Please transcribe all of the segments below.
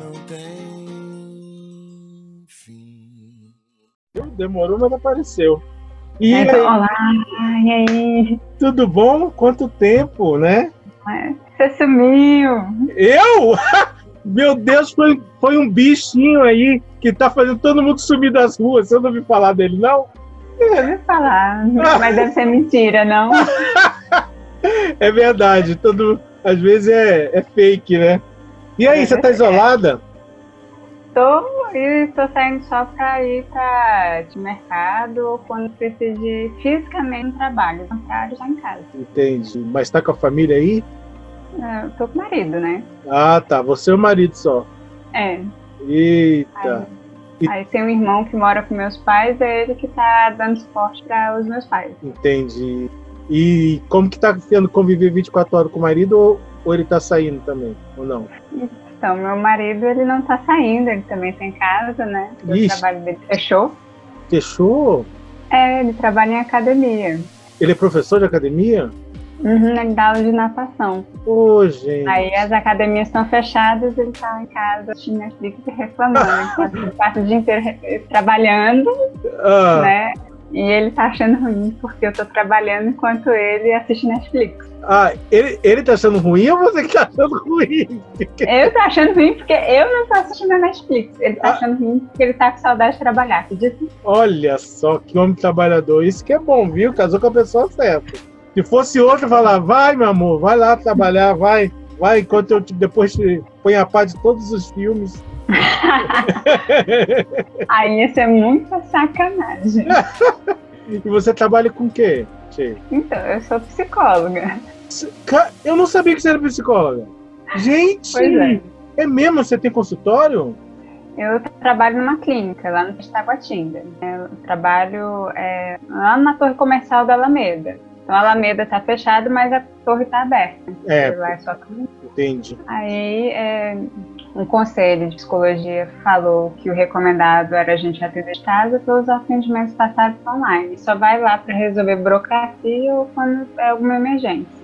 não tem fim. Demorou, mas apareceu. E É, olá, e aí? tudo bom? Quanto tempo, né? Você sumiu. Eu? Meu Deus, foi, foi um bichinho aí que tá fazendo todo mundo sumir das ruas. Você não ouviu falar dele, não? Eu ouvi falar, mas deve ser mentira, não? É verdade, todo, às vezes é, é fake, né? E aí, É você tá verdade. isolada? Tô e tô saindo só pra ir pra de mercado ou quando preciso de fisicamente no trabalho. No contrário, já em casa. Entendi. Mas tá com a família aí? É, tô com o marido, né? Ah, tá. Você e o marido só. É. Eita. E- Aí tem um irmão que mora com meus pais, é ele que tá dando suporte para os meus pais. Entendi. E como que tá sendo conviver 24 horas com o marido ou, ou ele tá saindo também? Ou não? Então, meu marido, ele não tá saindo, ele também tá em casa, né? O trabalho dele fechou. Fechou? É, ele trabalha em academia. Ele é professor de academia? Uhum, ele dá aula de natação. Ô, gente. Aí as academias estão fechadas, ele tá em casa assistindo Netflix e reclamando. Ele passa o dia inteiro trabalhando, Ah, né? E ele tá achando ruim porque eu tô trabalhando enquanto ele assiste Netflix. ah, ele, ele tá achando ruim ou você que tá achando ruim? Eu tô achando ruim porque eu não tô assistindo a Netflix. Ele tá Ah. achando ruim porque ele tá com saudade de trabalhar. Acredita? Olha só que homem trabalhador. Isso que é bom, viu? Casou com a pessoa certa. Se fosse outro, falar, vai, meu amor, vai lá trabalhar, vai, vai, enquanto eu te- depois te ponho a par de todos os filmes. Aí isso é muita sacanagem. E você trabalha com o quê? Che? Então, eu sou psicóloga. Eu não sabia que você era psicóloga. Gente, é. é mesmo? Você tem consultório? Eu trabalho numa clínica lá no Taguatinga. Eu trabalho é, lá na torre comercial da Alameda. Então a Alameda tá fechada, mas a torre tá aberta. É, Lá é só entendi. Aí é, um conselho de psicologia falou que o recomendado era a gente atender de casa pelos atendimentos passados online. Só vai lá para resolver burocracia ou quando é alguma emergência.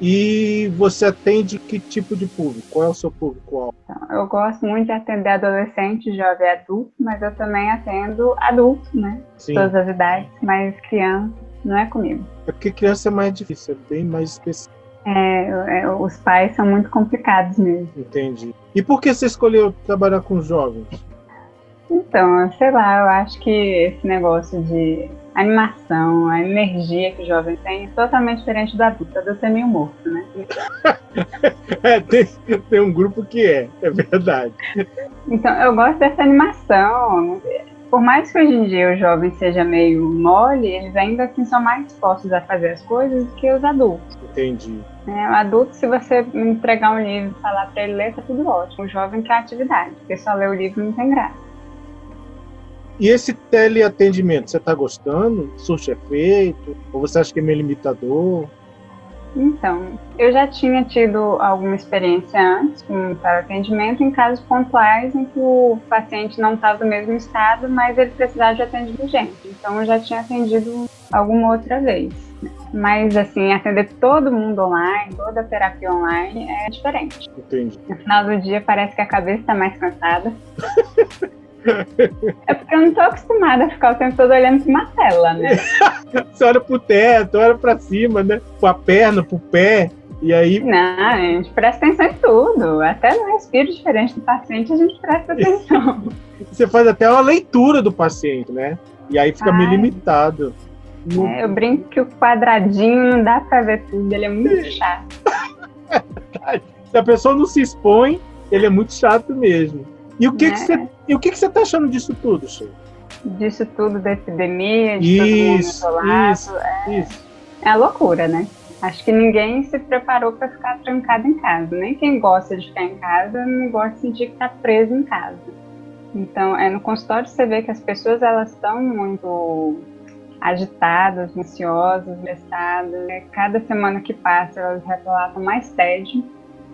E você atende que tipo de público? Qual é o seu público? Então, eu gosto muito de atender adolescente, jovem e adulto, mas eu também atendo adulto, né? Sim. Todas as idades, mas criança não é comigo. É porque criança é mais difícil, é bem mais específico. É, é, os pais são muito complicados mesmo. Entendi. E por que você escolheu trabalhar com jovens? Então, sei lá, eu acho que esse negócio de animação, a energia que o jovem tem é totalmente diferente do adulto. O adulto é meio morto, né? É, tem, tem um grupo que é, é verdade. Então, eu gosto dessa animação. Por mais que hoje em dia o jovem seja meio mole, eles ainda assim são mais dispostos a fazer as coisas do que os adultos. Entendi. Né? O adulto, se você entregar um livro e falar para ele ler, tá tudo ótimo. O jovem quer atividade, porque só ler o livro não tem graça. E esse teleatendimento, você está gostando? Surte efeito? Ou você acha que é meio limitador? Então, eu já tinha tido alguma experiência antes com atendimento em casos pontuais em que o paciente não estava no mesmo estado, mas ele precisava de atendimento urgente. Então, eu já tinha atendido alguma outra vez. Mas, assim, atender todo mundo online, toda a terapia online é diferente. Entendi. No final do dia, parece que a cabeça está mais cansada. É porque eu não tô acostumada a ficar o tempo todo olhando para uma tela, né? Você olha pro teto, olha pra cima, né? Com a perna, pro pé. E aí, Não, gente, presta atenção em tudo. Até no respiro diferente do paciente a gente presta atenção. você faz até uma leitura do paciente, né? E aí fica meio Ai. limitado. No- É, eu brinco que o quadradinho não dá pra ver tudo, ele é muito chato. Se a pessoa não se expõe, ele é muito chato mesmo. E o que, Né? que você e o que, que você tá achando disso tudo, Sheila? Disso tudo da epidemia, de todo mundo Isso, isolado. isso, isso. É a loucura, né? Acho que ninguém se preparou pra ficar trancado em casa. Nem quem gosta de ficar em casa não gosta de sentir que tá preso em casa. Então, é no consultório você vê que as pessoas elas estão muito agitadas, ansiosas, estressadas. É, Cada semana que passa elas relatam mais tédio.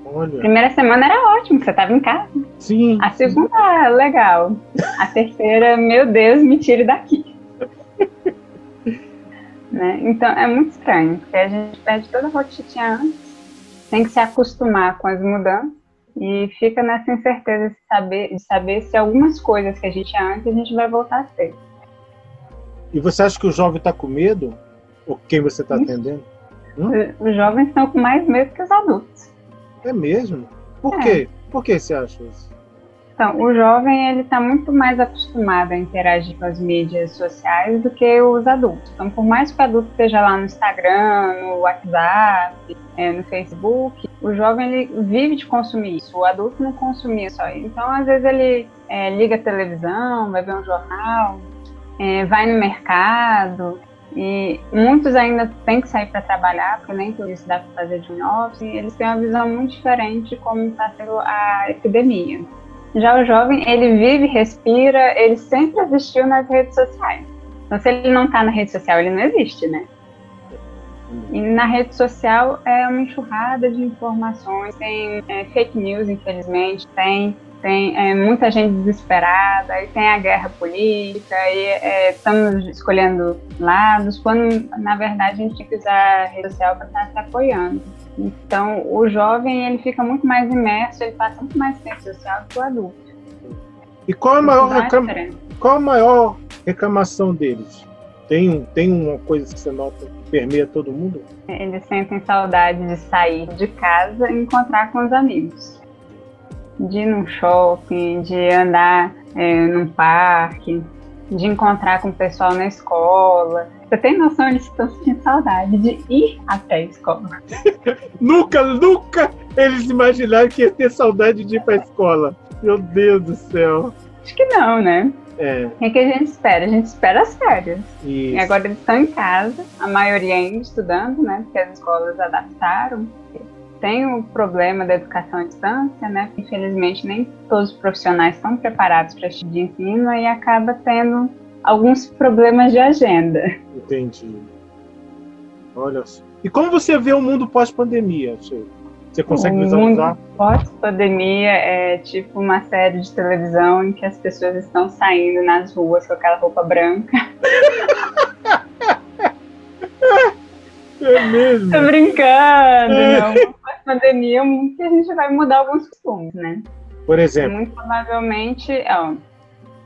Olha. Primeira semana era ótimo, você estava em casa. Sim. A segunda, legal. A terceira, meu Deus, me tire daqui. né? Então é muito estranho, porque a gente perde toda a rotina antes, tem que se acostumar com as mudanças, E fica nessa incerteza de saber, de saber se algumas coisas que a gente é antes, a gente vai voltar a ser. E você acha que o jovem está com medo? Ou quem você está atendendo? Hum? Os jovens estão com mais medo que os adultos. É mesmo? Por é. quê? Por que você acha isso? Então, o jovem ele está muito mais acostumado a interagir com as mídias sociais do que os adultos. Então, por mais que o adulto esteja lá no Instagram, no WhatsApp, é, no Facebook, o jovem ele vive de consumir isso. O adulto não consumia só isso. Então, às vezes ele é, liga a televisão, vai ver um jornal, é, vai no mercado, e muitos ainda têm que sair para trabalhar, porque nem tudo isso dá para fazer de office. Eles têm uma visão muito diferente de como está sendo a epidemia. Já o jovem, ele vive, respira, ele sempre existiu nas redes sociais. Então, se ele não está na rede social, ele não existe, né? E na rede social é uma enxurrada de informações, tem é, fake news, infelizmente, tem tem é, muita gente desesperada, e tem a guerra política, e é, estamos escolhendo lados, quando na verdade a gente tem que usar a rede social para estar se apoiando. Então, o jovem ele fica muito mais imerso, ele passa muito mais tempo social que o adulto. E qual a maior, reclama... qual a maior reclamação deles? Tem, tem uma coisa que você nota que permeia todo mundo? Eles sentem saudade de sair de casa e encontrar com os amigos de ir num shopping, de andar é, num parque, de encontrar com o pessoal na escola. Você tem noção, eles estão sentindo saudade de ir até a escola. nunca, nunca eles imaginaram que ia ter saudade de ir para a escola. Meu Deus do céu. Acho que não, né? É. O que a gente espera? A gente espera as férias. Isso. E agora eles estão em casa, a maioria ainda estudando, né? Porque as escolas adaptaram tem o problema da educação à distância, né? Infelizmente, nem todos os profissionais estão preparados para este tipo de ensino e acaba tendo alguns problemas de agenda. Entendi. Olha só. E como você vê o mundo pós-pandemia, Você consegue o visualizar? Pós-pandemia é tipo uma série de televisão em que as pessoas estão saindo nas ruas com aquela roupa branca. É mesmo? Tô brincando, é. não pandemia que a gente vai mudar alguns costumes, né? Por exemplo? Muito provavelmente, ó,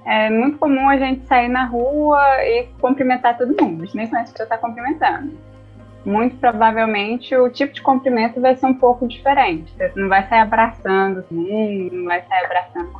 é muito comum a gente sair na rua e cumprimentar todo mundo. A gente nem conhece que já está cumprimentando. Muito provavelmente o tipo de cumprimento vai ser um pouco diferente. Você não vai sair abraçando todo mundo, não vai sair abraçando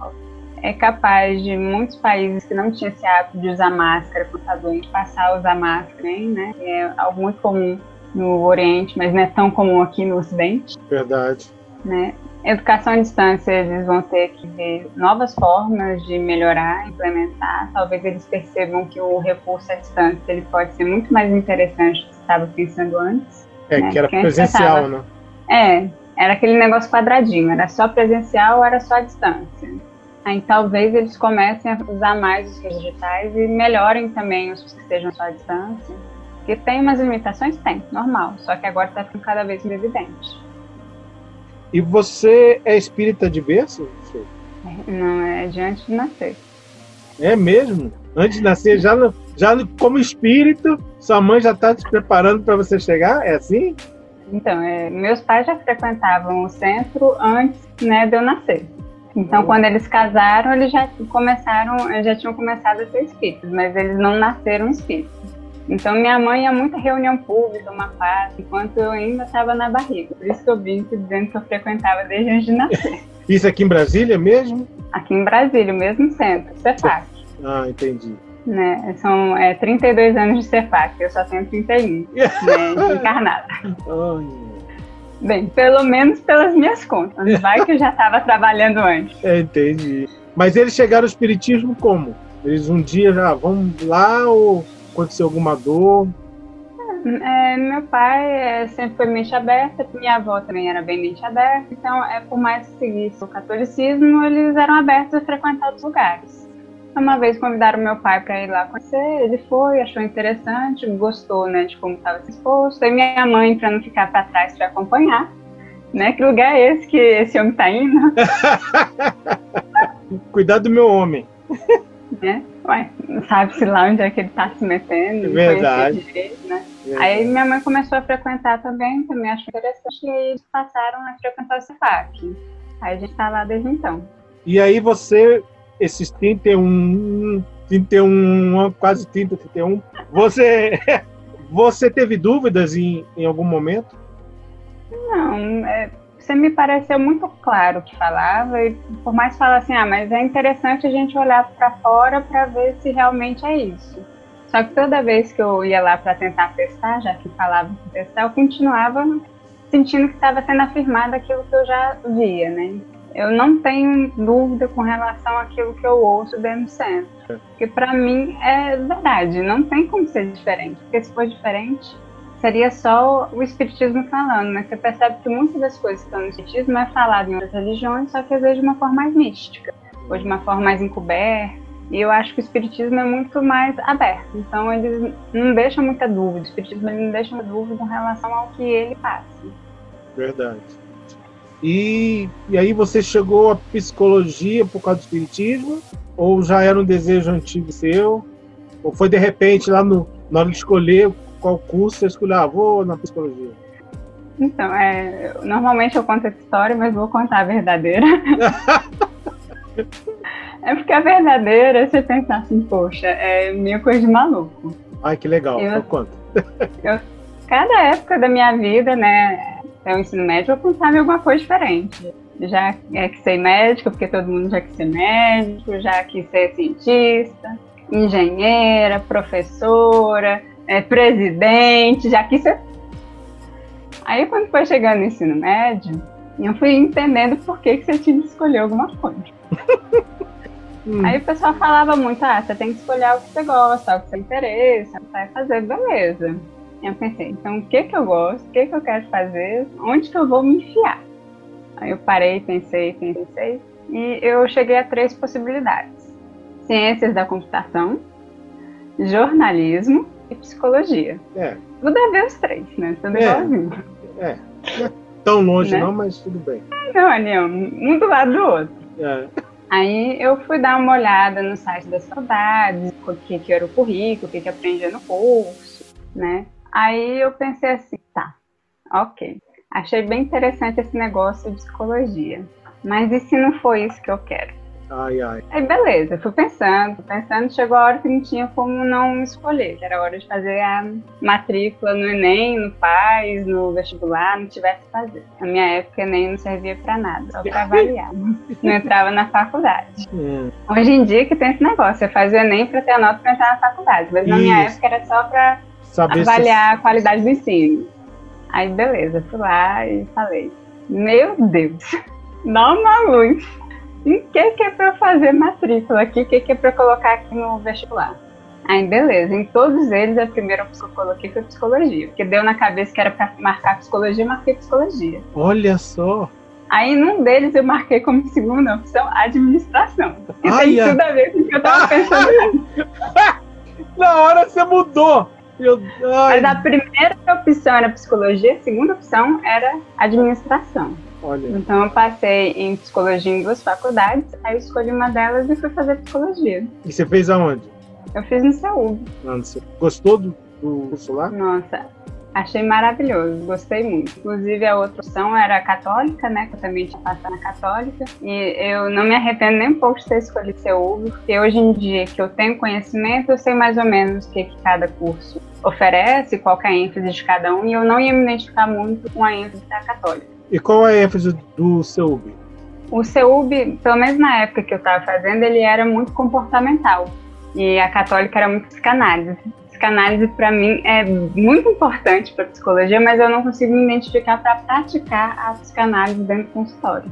é capaz de muitos países que não tinham esse hábito de usar máscara quando está doente passar a usar máscara, hein, né? É algo muito comum no Oriente, mas não é tão comum aqui no Ocidente. Verdade. Né? Educação à distância, eles vão ter que ver novas formas de melhorar, implementar. Talvez eles percebam que o recurso à distância ele pode ser muito mais interessante do que estava pensando antes. É, né? que era Porque presencial, né? É, era aquele negócio quadradinho, era só presencial ou era só à distância. Aí talvez eles comecem a usar mais os digitais e melhorem também os que sejam só à distância. Que tem umas limitações? Tem, normal. Só que agora está ficando cada vez mais evidente. E você é espírita de berço? Não, é de antes de nascer. É mesmo? Antes de nascer, já, já como espírito, sua mãe já está te preparando para você chegar? É assim? Então, é, meus pais já frequentavam o centro antes né, de eu nascer. Então, quando eles casaram, eles já começaram, já tinham começado a ser espíritos, mas eles não nasceram espíritos. Então minha mãe ia muita reunião pública, uma parte, enquanto eu ainda estava na barriga. Por isso que eu vim dizendo que eu frequentava desde antes de nascer. Isso aqui em Brasília mesmo? Aqui em Brasília, o mesmo centro, CEPAC. Ah, entendi. Né, são é, 32 anos de CEPAC, eu só tenho 31, né, encarnada. Bem, pelo menos pelas minhas contas. Vai que eu já estava trabalhando antes. É, entendi. Mas eles chegaram ao espiritismo como? Eles um dia já vão lá ou Aconteceu alguma dor? É, meu pai é, sempre foi mente aberta, minha avó também era bem mente aberta, então é, por mais que seguisse o catolicismo, eles eram abertos a frequentar outros lugares. Uma vez convidaram meu pai para ir lá conhecer, ele foi, achou interessante, gostou né, de como estava exposto. E minha mãe, para não ficar para trás, para acompanhar. Né? Que lugar é esse que esse homem está indo? Cuidado do meu homem. Né? Ué, sabe-se lá onde é que ele está se metendo. Verdade. Direito, né? Verdade. Aí minha mãe começou a frequentar também, também achou interessante, e aí eles passaram a frequentar o CEPAC. Aí a gente tá lá desde então. E aí você, esses 31, 31, quase 30, 31, você, você teve dúvidas em, em algum momento? Não, é, você me pareceu muito claro o que falava, e por mais falar assim, ah, mas é interessante a gente olhar para fora para ver se realmente é isso. Só que toda vez que eu ia lá para tentar testar, já que falava que testar, eu continuava sentindo que estava sendo afirmado aquilo que eu já via, né? Eu não tenho dúvida com relação àquilo que eu ouço dentro do centro. Porque para mim é verdade, não tem como ser diferente. Porque se for diferente, seria só o espiritismo falando, mas você percebe que muitas das coisas que estão no espiritismo é falado em outras religiões, só que às vezes de uma forma mais mística, ou de uma forma mais encoberta. E eu acho que o espiritismo é muito mais aberto. Então ele não deixa muita dúvida. O espiritismo ele não deixa dúvida com relação ao que ele passa. Verdade. E, e aí você chegou à psicologia por causa do espiritismo? Ou já era um desejo antigo seu? Ou foi de repente lá no, na hora de escolher qual curso você escolheu? Ah, vou na psicologia. Então, é, normalmente eu conto essa história, mas vou contar a verdadeira. É porque a verdadeira, você pensa assim, poxa, é meio coisa de maluco. Ai, que legal. Eu, então conta. Eu, cada época da minha vida, né, é o ensino médio, eu em alguma coisa diferente. Já é que ser médico, porque todo mundo já quis ser médico, já quis ser cientista, engenheira, professora, é, presidente, já quis ser. Aí quando foi chegando no ensino médio, eu fui entendendo por que, que você tinha que escolher alguma coisa. Hum. Aí o pessoal falava muito, ah, você tem que escolher o que você gosta, o que você interessa, vai fazer, beleza. Eu pensei, então o que que eu gosto, o que que eu quero fazer, onde que eu vou me enfiar? Aí eu parei, pensei, pensei, e eu cheguei a três possibilidades. Ciências da computação, jornalismo e psicologia. É. A ver os três, né? Tudo é. igualzinho. É. Não é tão longe né? não, mas tudo bem. Não, não, um do lado do outro. É. Aí eu fui dar uma olhada no site das saudades, o que, que era o currículo, o que, que aprendia no curso, né? Aí eu pensei assim, tá, ok. Achei bem interessante esse negócio de psicologia. Mas e se não foi isso que eu quero? Ai, ai. Aí beleza, fui pensando, fui pensando, chegou a hora que não tinha como não escolher, que era a hora de fazer a matrícula no Enem, no PAIS, no vestibular, não tivesse que fazer. Na minha época, Enem não servia para nada, só para avaliar. não entrava na faculdade. Hum. Hoje em dia que tem esse negócio, você faz o Enem para ter a nota para entrar na faculdade, mas na minha época era só para avaliar se... a qualidade do ensino. Aí beleza, fui lá e falei, meu Deus, dá uma luz o que, que é para fazer matrícula aqui? O que, que é para colocar aqui no vestibular? Aí, beleza. Em todos eles, a primeira opção que eu coloquei foi psicologia. Porque deu na cabeça que era para marcar psicologia, marquei psicologia. Olha só! Aí, num deles, eu marquei como segunda opção administração. E ai, tem tudo a ver com o que eu tava pensando. na hora você mudou! Mas a primeira opção era psicologia, a segunda opção era administração. Olha. Então eu passei em psicologia em duas faculdades, aí eu escolhi uma delas e fui fazer psicologia. E você fez aonde? Eu fiz no Saúde. Gostou do, do curso lá? Nossa, achei maravilhoso, gostei muito. Inclusive a outra opção era católica, né? Que eu também tinha passado na católica. E eu não me arrependo nem um pouco de ter escolhido Saúde, porque hoje em dia que eu tenho conhecimento, eu sei mais ou menos o que, que cada curso oferece, qual é a ênfase de cada um, e eu não ia me identificar muito com a ênfase da católica. E qual é a ênfase do CEUB? O CEUB, pelo menos na época que eu estava fazendo, ele era muito comportamental. E a católica era muito psicanálise. Psicanálise, para mim, é muito importante para psicologia, mas eu não consigo me identificar para praticar a psicanálise dentro do consultório.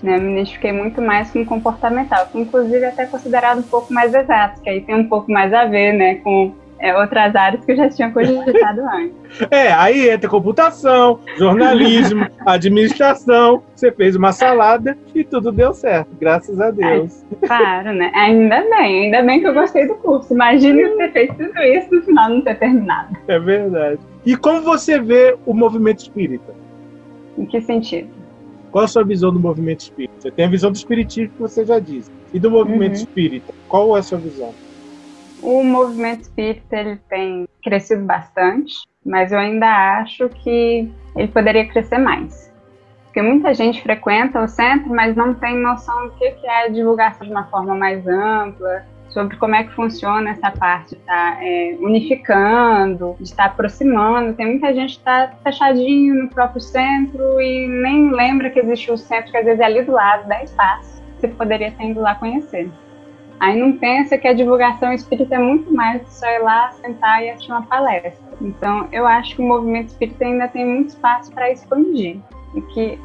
Né, me identifiquei muito mais com comportamental, que inclusive é até considerado um pouco mais exato, que aí tem um pouco mais a ver né, com é, outras áreas que eu já tinha cogitado antes. É, aí entra computação, jornalismo, administração. Você fez uma salada e tudo deu certo, graças a Deus. É, claro, né? Ainda bem, ainda bem que eu gostei do curso. Imagine ter feito tudo isso no final não ter terminado. É verdade. E como você vê o movimento espírita? Em que sentido? Qual a sua visão do movimento espírita? Você tem a visão do espiritismo que você já disse. E do movimento uhum. espírita, qual é a sua visão? O movimento espírita ele tem crescido bastante, mas eu ainda acho que ele poderia crescer mais. Porque muita gente frequenta o centro, mas não tem noção do que é a divulgação de uma forma mais ampla, sobre como é que funciona essa parte de estar tá, é, unificando, de estar aproximando. Tem muita gente que está fechadinho no próprio centro e nem lembra que existe o centro, que às vezes é ali do lado, 10 passos, você poderia ter ido lá conhecer. Aí não pensa que a divulgação espírita é muito mais do que só ir lá, sentar e assistir uma palestra. Então, eu acho que o movimento espírita ainda tem muito espaço para expandir e que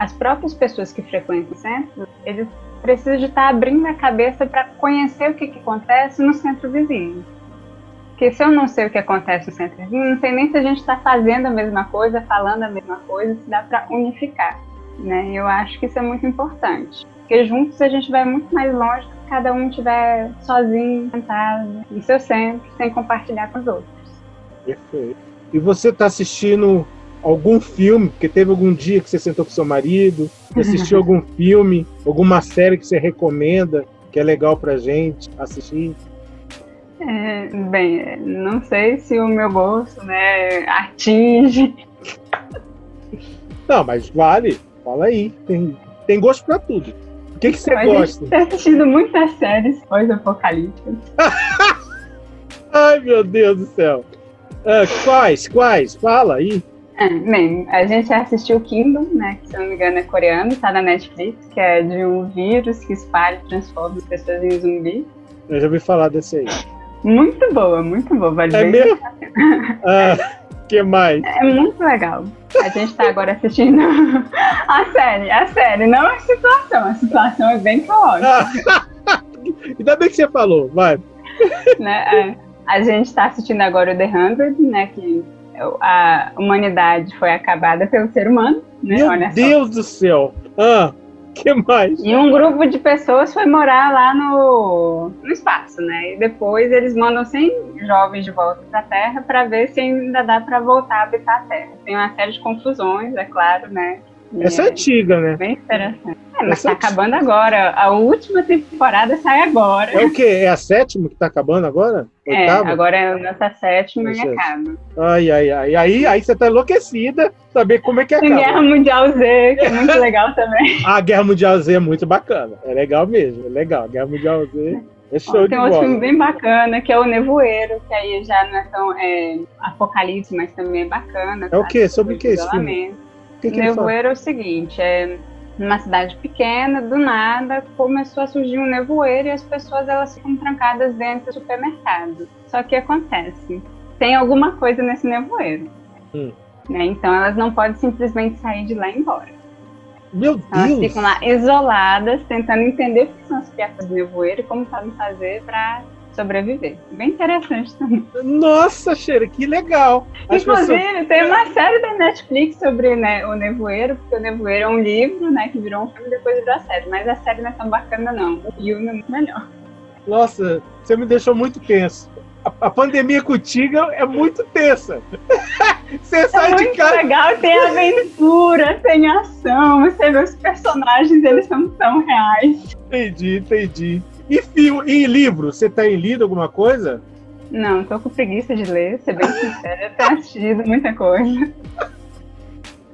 as próprias pessoas que frequentam o centro, eles precisam de estar abrindo a cabeça para conhecer o que, que acontece no centro vizinho. Porque se eu não sei o que acontece no centro vizinho, não sei nem se a gente está fazendo a mesma coisa, falando a mesma coisa, se dá para unificar. Né? Eu acho que isso é muito importante. Porque juntos a gente vai muito mais longe do que cada um estiver sozinho, sentado, em seu centro, sem compartilhar com os outros. Perfeito. E você está assistindo algum filme, porque teve algum dia que você sentou com seu marido, assistiu algum filme, alguma série que você recomenda, que é legal pra gente assistir? É, bem, não sei se o meu gosto, né, atinge. Não, mas vale. Fala aí. Tem, tem gosto pra tudo. O que, que você a gosta? Gente assistindo muitas séries pós-apocalípticas. Ai, meu Deus do céu. Ah, quais? Quais? Fala aí. É, bem, a gente assistiu Kingdom, né, que se não me engano é coreano, tá na Netflix, que é de um vírus que espalha e transforma as pessoas em zumbi. Eu já ouvi falar desse aí. Muito boa, muito boa, vale é mesmo? ah, que mais? É muito legal. A gente tá agora assistindo a série, a série, não a situação, a situação é bem caótica. Ainda bem que você falou, vai. Né, é, a gente tá assistindo agora o The Hundred, né, que a humanidade foi acabada pelo ser humano. Né? Meu Deus do céu! Ah, que mais? E um grupo de pessoas foi morar lá no, no espaço, né? E depois eles mandam 100 jovens de volta para a Terra para ver se ainda dá para voltar a habitar a Terra. Tem uma série de confusões, é claro, né? Essa é, antiga, né? Bem interessante. É, mas Essa tá acabando agora. A última temporada sai agora. É o quê? É a sétima que tá acabando agora? É, Oitava? É, agora é a nossa sétima e acaba. Ai, ai, ai. Aí, aí você tá enlouquecida saber como é que acaba. Tem Guerra Mundial Z, que é muito legal também. A Guerra Mundial Z é muito bacana. É legal mesmo, é legal. Guerra Mundial Z... É show Ó, tem um outro filme bem bacana, que é O Nevoeiro, que aí já não é tão é, apocalipse, mas também é bacana. É o quê? Sobre o que esse filme? Que que nevoeiro é o seguinte, é numa cidade pequena, do nada começou a surgir um nevoeiro e as pessoas elas ficam trancadas dentro do supermercado. Só que acontece, tem alguma coisa nesse nevoeiro. Hum. Né? Então elas não podem simplesmente sair de lá e ir embora. Meu Deus! Elas ficam lá isoladas, tentando entender o que são as criaturas do nevoeiro e como podem fazer para sobreviver. Bem interessante também. Nossa, Cheira, que legal! As Inclusive, pessoas... tem uma série da Netflix sobre né, o Nevoeiro, porque o Nevoeiro é um livro, né, que virou um filme depois virou a série. Mas a série não é tão bacana, não. O filme é muito melhor. Nossa, você me deixou muito tenso. A, a pandemia contigo é muito tensa. você é sai de casa. legal, tem aventura, tem ação. Você vê os personagens, eles são tão reais. Entendi, entendi. E, filme, e livro? Você tem lido alguma coisa? Não, tô com preguiça de ler, ser bem sincera. tenho assistido muita coisa.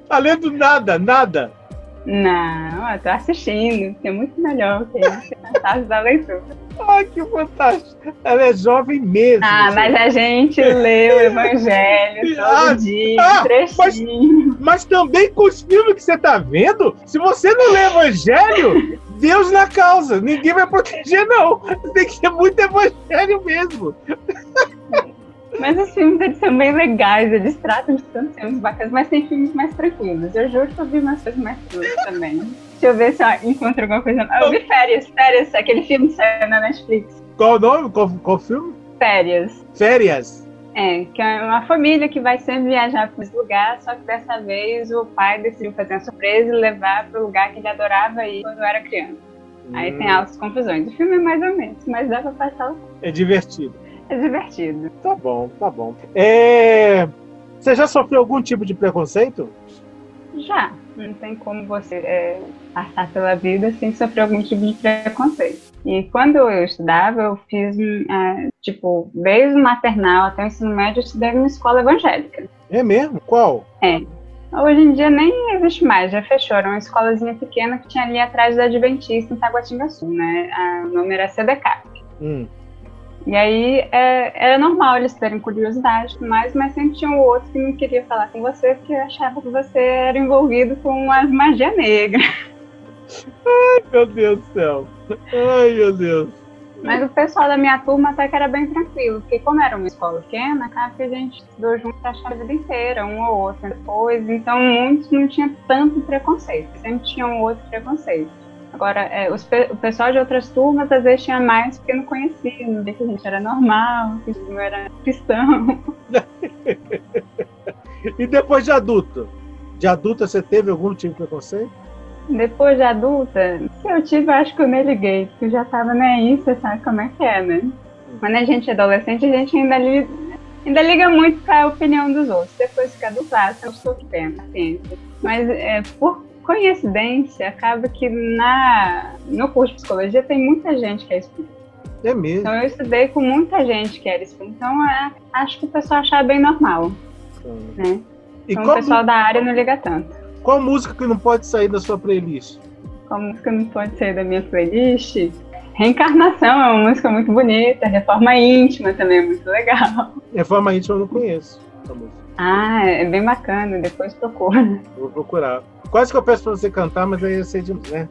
Tá lendo nada, nada? Não, eu tô assistindo, é muito melhor que isso. Fantástico da leitura. Ai, que fantástico. Ela é jovem mesmo. Ah, mas a gente lê o Evangelho todo ah, dia, ah, trechinho. Mas, mas também com os filmes que você tá vendo, se você não lê Evangelho, Deus na causa. Ninguém vai proteger, não. Tem que ser muito evangelho mesmo. Mas os filmes eles são bem legais, eles tratam de tantos filmes bacanas, mas tem filmes mais tranquilos. Eu juro que eu vi umas coisas mais tranquilas também. Deixa eu ver se eu encontro alguma coisa. Eu vi Férias, Férias, aquele filme que saiu na Netflix. Qual o nome? Qual, qual filme? Férias. Férias? É, que é uma família que vai sempre viajar para esse lugar, só que dessa vez o pai decidiu fazer uma surpresa e levar para o lugar que ele adorava ir quando era criança. Hum. Aí tem hum. altas confusões. O filme é mais ou menos, mas dá para passar. É divertido. É divertido. Tá bom, tá bom. É... Você já sofreu algum tipo de preconceito? Já. Não tem como você é, passar pela vida sem sofrer algum tipo de preconceito. E quando eu estudava, eu fiz, é, tipo, desde o maternal até o ensino médio, eu estudei numa escola evangélica. É mesmo? Qual? É. Hoje em dia nem existe mais, já fechou. Era uma escolazinha pequena que tinha ali atrás da Adventista, em Taguatinga Sul, né? o nome era CDK. Hum. E aí é, era normal eles terem curiosidade e mais, mas sempre tinha um outro que não queria falar com você porque achava que você era envolvido com a magia negra. Ai, meu Deus do céu. Ai, meu Deus. Mas o pessoal da minha turma até que era bem tranquilo, porque como era uma escola pequena, acaba que a gente estudou junto a vida inteira, um ou outro depois, então muitos não tinha tanto preconceito, sempre tinha um outro preconceito. Agora, é, os, o pessoal de outras turmas às vezes tinha mais porque não conhecia, não via que a gente era normal, que a gente não era cristão. e depois de adulto? De adulta você teve algum tipo de preconceito? Depois de adulta, eu tive, acho que eu me liguei, porque eu já tava nem aí, você sabe como é que é, né? Quando a gente é adolescente, a gente ainda, li, ainda liga muito para a opinião dos outros. Depois fica do classe, eu estou tempo, paciência. Mas é, por coincidência, acaba que na, no curso de psicologia tem muita gente que é espírita. É mesmo? Então eu estudei com muita gente que era espírita. Então é, acho que o pessoal achava bem normal. Hum. Né? Então o pessoal da área não liga tanto. Qual música que não pode sair da sua playlist? Qual música não pode sair da minha playlist? Reencarnação é uma música muito bonita, Reforma Íntima também é muito legal. Reforma Íntima eu não conheço. Ah, é bem bacana, depois procura. Vou procurar. Quase que eu peço pra você cantar, mas aí ia ser demais, né?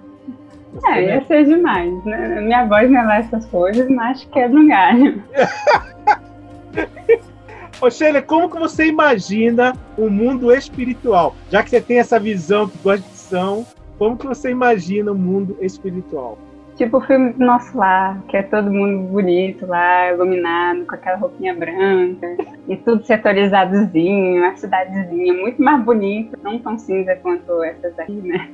É, ia ser demais, né? Minha voz não é lá essas coisas, mas quebra um galho. Ô Sheila, como que você imagina o um mundo espiritual? Já que você tem essa visão que gosta de são, como que você imagina o um mundo espiritual? Tipo o filme do Nosso Lar, que é todo mundo bonito lá, iluminado, com aquela roupinha branca, e tudo setorizadozinho, uma cidadezinha muito mais bonita, não tão cinza quanto essas aí, né?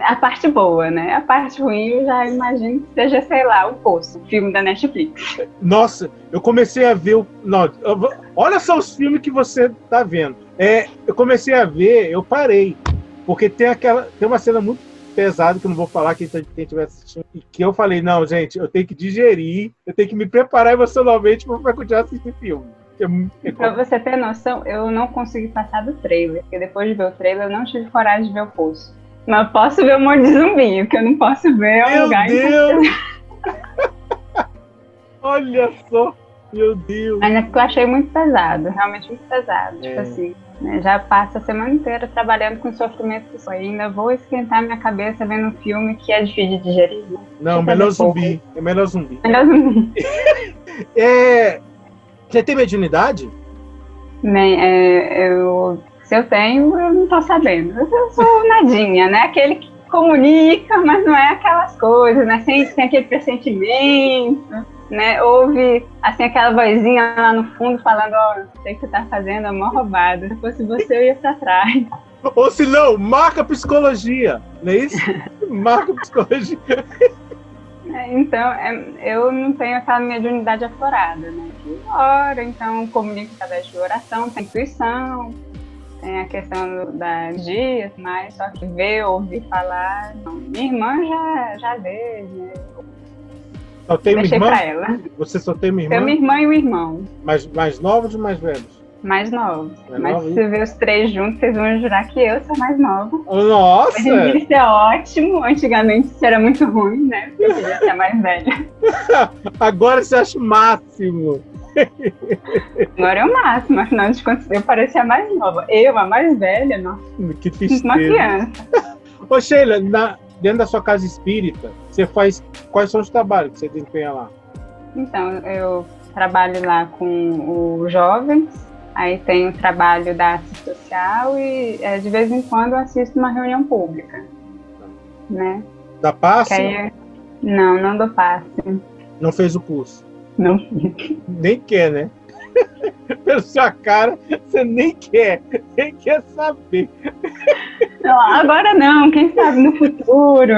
a parte boa, né? A parte ruim eu já imagino que seja, sei lá, o Poço, o filme da Netflix. Nossa, eu comecei a ver o. Não, olha só os filmes que você tá vendo. É, eu comecei a ver, eu parei. Porque tem aquela. Tem uma cena muito pesada que eu não vou falar quem, quem estiver assistindo. E que eu falei, não, gente, eu tenho que digerir, eu tenho que me preparar emocionalmente para continuar assistindo filme. É, pra você ter noção, eu não consegui passar do trailer, porque depois de ver o trailer eu não tive coragem de ver o poço. Mas posso ver o Morro de Zumbi, o que eu não posso ver é um lugar Deus! Olha só! Meu Deus! Mas é porque eu achei muito pesado, realmente muito pesado. Tipo é. Tipo assim, né, já passo a semana inteira trabalhando com sofrimento que ainda vou esquentar minha cabeça vendo um filme que é difícil de digerir. Né? Não, melhor zumbi. É melhor zumbi. Melhor zumbi. é... Você tem mediunidade? Bem, é, eu se eu tenho, eu não tô sabendo. Eu sou nadinha, né? Aquele que comunica, mas não é aquelas coisas, né? Sem, sem aquele pressentimento, né? Ouve, assim, aquela vozinha lá no fundo falando, ó, oh, sei que você tá fazendo, é uma roubada. Se fosse você, eu ia pra trás. Ou se não, marca psicologia, não é isso? marca psicologia. É, então, é, eu não tenho aquela mediunidade aflorada, né? Ora, então comunico através de oração, tem intuição, tem a questão da dia, mas só que ver, ouvir falar. Não. Minha irmã já, já vê, né? Só tem Deixei uma irmã? pra ela. Você só tem uma irmã? Tem uma irmã e um irmão. Mais, mais novos ou mais velhos? Mais novos. Mais Mas se ver os três juntos, vocês vão jurar que eu sou mais nova. Nossa! Hoje isso é ótimo. Antigamente isso era muito ruim, né? Porque eu queria ser mais velha. Agora você acha o máximo. Agora é o máximo, afinal de contas, eu parecia a mais nova. Eu, a mais velha, nossa. Que tristeza. Uma criança. Ô, Sheila, na, dentro da sua casa espírita, você faz. Quais são os trabalhos que você desempenha lá? Então, eu trabalho lá com os jovens, aí tenho o trabalho da assistência social e é, de vez em quando eu assisto uma reunião pública. Né? Da passe? Não, não do passe. Não fez o curso? Não. Nem quer, né? Pela sua cara, você nem quer, nem quer saber. Não, agora não, quem sabe no futuro.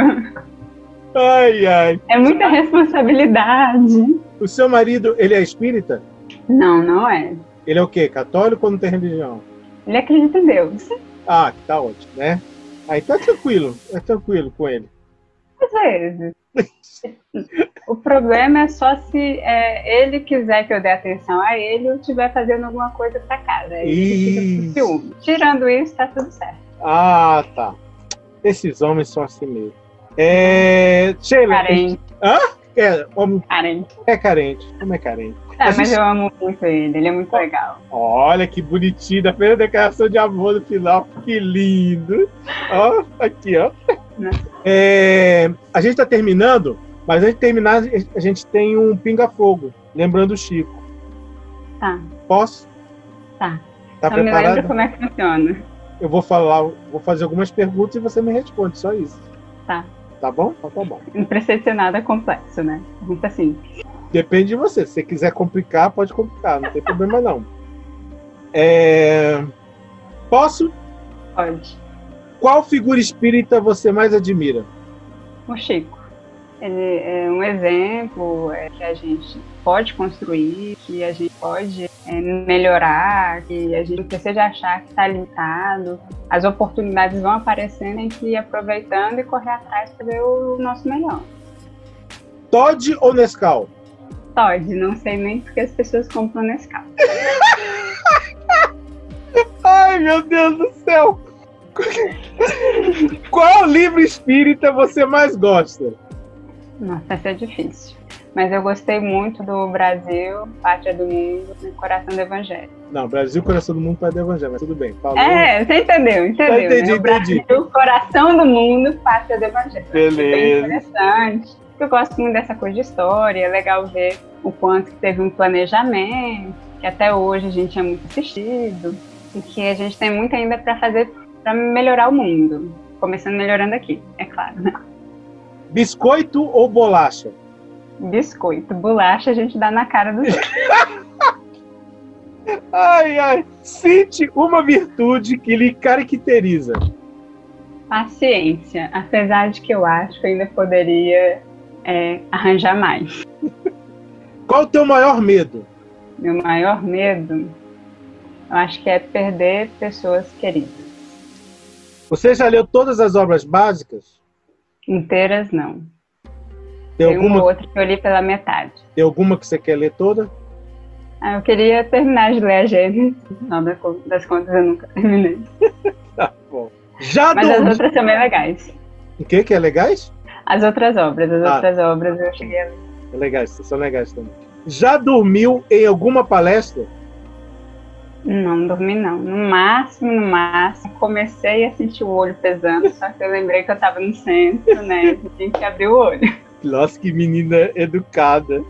Ai, ai. É muita responsabilidade. O seu marido, ele é espírita? Não, não é. Ele é o quê? Católico ou não tem religião? Ele acredita em Deus. Ah, que tá ótimo, né? Aí tá tranquilo, é tranquilo com ele. Às vezes. o problema é só se é, ele quiser que eu dê atenção a ele ou estiver fazendo alguma coisa pra casa. Fica com Tirando isso, tá tudo certo. Ah, tá. Esses homens são assim mesmo. É. Sheila. Carente. Hã? É, homem... carente. É carente. Como é carente? É, mas eu amo muito ele, ele é muito legal. Olha que bonitinho, da primeira declaração de amor no final, que lindo. Ó, aqui, ó. É, a gente está terminando, mas antes de terminar, a gente tem um pinga-fogo, lembrando o Chico. Tá. Posso? Tá. Tá Só preparado? me lembro como é que funciona. Eu vou falar, vou fazer algumas perguntas e você me responde, só isso. Tá. Tá bom? Então tá bom. Não precisa ser nada complexo, né? Pergunta simples. Depende de você. Se você quiser complicar, pode complicar, não tem problema não. É... Posso? Pode. Qual figura espírita você mais admira? O Chico. Ele é um exemplo é, que a gente pode construir, que a gente pode é, melhorar, que a gente não precisa achar que está limitado. As oportunidades vão aparecendo em que ir aproveitando e correr atrás para ver o nosso melhor. Todd ou Nescau? Todd, não sei nem porque as pessoas compram Nescau. Ai, meu Deus do céu! Qual livro espírita você mais gosta? Nossa, essa é difícil. Mas eu gostei muito do Brasil, Pátria do Mundo e Coração do Evangelho. Não, Brasil, Coração do Mundo, Pátria do Evangelho, mas tudo bem. Falou. É, você entendeu, entendeu. Eu entendi, né? Brasil, entendi. Coração do Mundo, Pátria do Evangelho. Beleza. Bem interessante. Eu gosto muito dessa coisa de história, é legal ver o quanto que teve um planejamento, que até hoje a gente é muito assistido, e que a gente tem muito ainda para fazer para melhorar o mundo. Começando melhorando aqui, é claro. Né? Biscoito ou bolacha? Biscoito. Bolacha a gente dá na cara do Ai, ai. Cite uma virtude que lhe caracteriza. Paciência. Apesar de que eu acho que ainda poderia é, arranjar mais. Qual o teu maior medo? Meu maior medo, eu acho que é perder pessoas queridas. Você já leu todas as obras básicas? Inteiras, não. Tem, Tem alguma outra que eu li pela metade. Tem alguma que você quer ler toda? Ah, eu queria terminar de ler a Gênesis. Não, das contas eu nunca terminei. tá bom. Já Mas as outras são bem legais. O que que é legais? As outras obras, as ah. outras obras eu cheguei a ler. É legais, são legais também. Já dormiu em alguma palestra? Não, dormi não. No máximo, no máximo, comecei a sentir o olho pesando, só que eu lembrei que eu tava no centro, né? E tinha que abrir o olho. Nossa, que menina educada.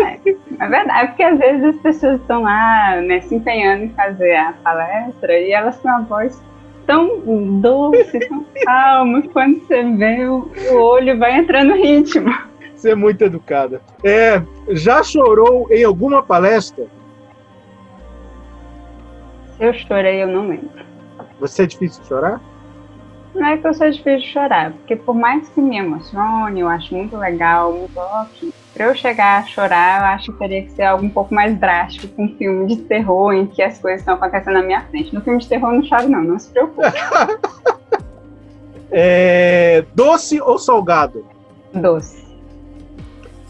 É, é verdade, porque às vezes as pessoas estão lá, né, se empenhando em fazer a palestra e elas têm uma voz tão doce, tão calma, quando você vê, o, o olho vai entrando no ritmo. Você é muito educada. É, já chorou em alguma palestra? Eu chorei, eu não lembro. Você é difícil de chorar? Não é que eu sou difícil de chorar, porque por mais que me emocione, eu acho muito legal, muito toque, Pra eu chegar a chorar, eu acho que teria que ser algo um pouco mais drástico, com um filme de terror em que as coisas estão acontecendo na minha frente. No filme de terror eu não choro, não, não se preocupe. é, doce ou salgado? Doce.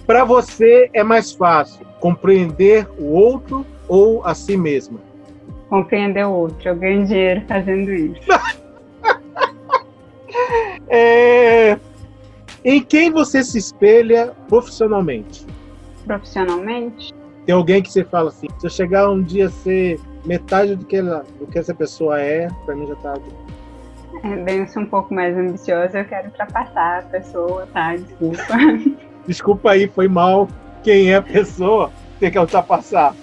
Para você é mais fácil compreender o outro ou a si mesma? Compreender o outro. Eu ganho dinheiro fazendo isso. é, em quem você se espelha profissionalmente? Profissionalmente? Tem alguém que você fala assim, se eu chegar um dia a ser metade do que, ela, do que essa pessoa é, para mim já tá é, bem, eu sou um pouco mais ambiciosa, eu quero ultrapassar a pessoa, tá? Desculpa. Desculpa aí, foi mal. Quem é a pessoa tem que ultrapassar.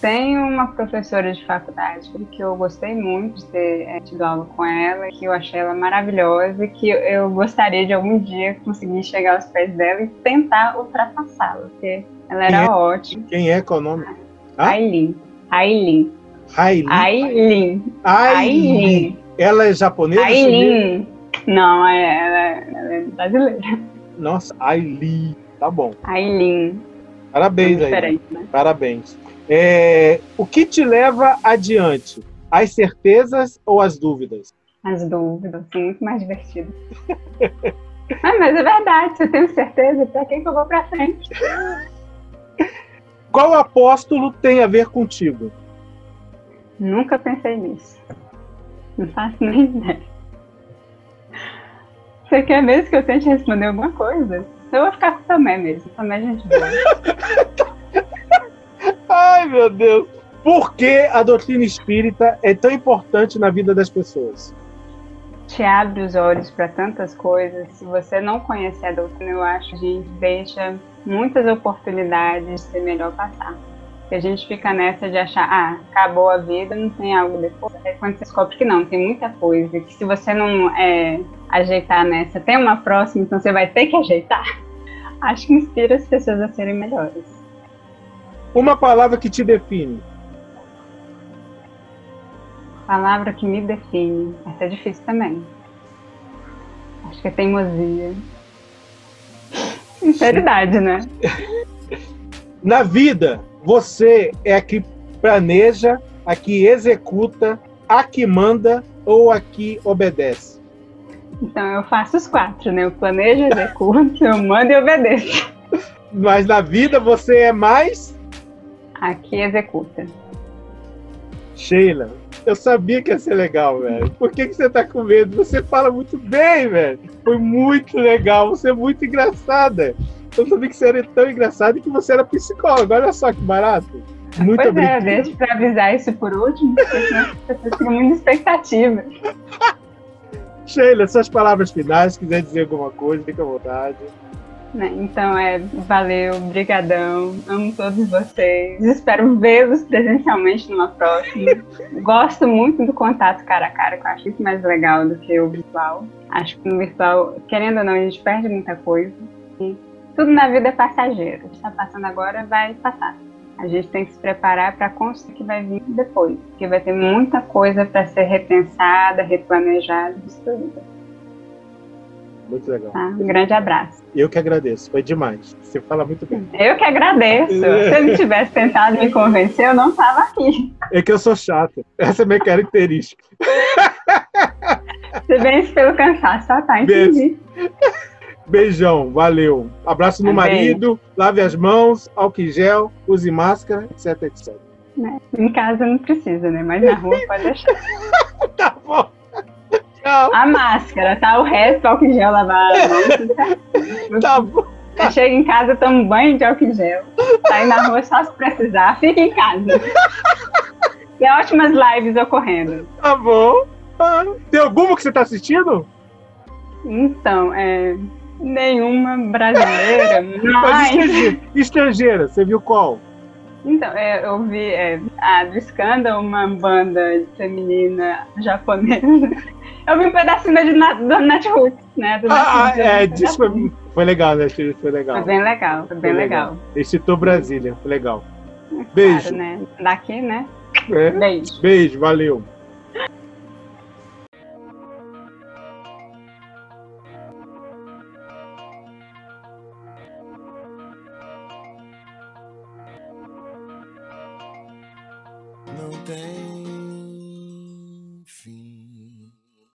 Tem uma professora de faculdade que eu gostei muito de ter é, tido aula com ela, que eu achei ela maravilhosa e que eu gostaria de algum dia conseguir chegar aos pés dela e tentar ultrapassá-la, porque ela era Quem é? ótima. Quem é? Qual é o nome? Aileen. Aileen. Aileen. Aileen. Ela é japonesa? Aileen. Não, é, ela, ela é brasileira. Nossa, Aileen. Tá bom. Aileen. Parabéns, é aí. Né? Parabéns. É, o que te leva adiante? As certezas ou as dúvidas? as dúvidas, muito mais divertidas. ah, mas é verdade, você tem certeza? Para quem que eu vou para frente? Qual apóstolo tem a ver contigo? Nunca pensei nisso. Não faço nem ideia. Você quer mesmo que eu tente responder alguma coisa? Eu vou ficar com o Tomé mesmo. Tomé é gente boa. Ai, meu Deus. Por que a doutrina espírita é tão importante na vida das pessoas? Te abre os olhos para tantas coisas. Se você não conhecer a doutrina, eu acho que a gente deixa muitas oportunidades de ser melhor passar. Que a gente fica nessa de achar, ah, acabou a vida, não tem algo depois. É quando você descobre que não, tem muita coisa. Que se você não é, ajeitar nessa, tem uma próxima, então você vai ter que ajeitar. Acho que inspira as pessoas a serem melhores. Uma palavra que te define. Palavra que me define. Essa é difícil também. Acho que é teimosia. Sinceridade, né? Na vida, você é a que planeja, a que executa, a que manda ou a que obedece? Então eu faço os quatro, né? Eu planejo, executo, eu mando e obedeço. Mas na vida você é mais Aqui executa. Sheila, eu sabia que ia ser legal, velho. Por que, que você tá com medo? Você fala muito bem, velho. Foi muito legal. Você é muito engraçada. Eu sabia que você era tão engraçada e que você era psicóloga. Olha só que barato. Muito pois obrigado. é, deixa pra avisar isso por último, porque pessoas ficam muita expectativa. Sheila, suas palavras finais, se quiser dizer alguma coisa, fica à vontade. Né? Então é valeu, brigadão, amo todos vocês, espero vê-los presencialmente numa próxima. Gosto muito do contato cara a cara, que eu acho muito mais legal do que o virtual. Acho que no virtual, querendo ou não, a gente perde muita coisa. E tudo na vida é passageiro. O que está passando agora vai passar. A gente tem que se preparar para a construção que vai vir depois, porque vai ter muita coisa para ser repensada, replanejada, destruída. Muito legal. Tá? Um grande abraço. Eu que agradeço, foi demais. Você fala muito bem. Eu que agradeço. Se eu não tivesse tentado me convencer, eu não estava aqui. É que eu sou chata. Essa é minha característica. Você vence pelo cansaço, tá? Tá, entendi. Beijão, valeu. Abraço no marido, lave as mãos, álcool em gel, use máscara, etc, etc. Né? Em casa não precisa, né? Mas na rua pode deixar. Tá. A máscara, tá? O resto, álcool em gel, lavar a mão, tudo certo. Tá bom. Você chega em casa, toma um banho de álcool em gel. Sai na rua só se precisar, fica em casa. Tem ótimas lives ocorrendo. Tá bom. Ah, Tem alguma que você tá assistindo? Então, é. Nenhuma brasileira, Mas mas. estrangeira, estrangeira, você viu qual? Então, é, eu vi é, a do Scandal, uma banda feminina japonesa. Eu vi um pedacinho da do Netroots, né? Do Ah, vi é, disso pedacinho. foi, foi legal, né? Foi legal. Foi bem legal, foi bem Foi legal. Ele citou Brasília, foi legal. Beijo. Claro, né? Daqui, né? É. Beijo. Beijo, valeu.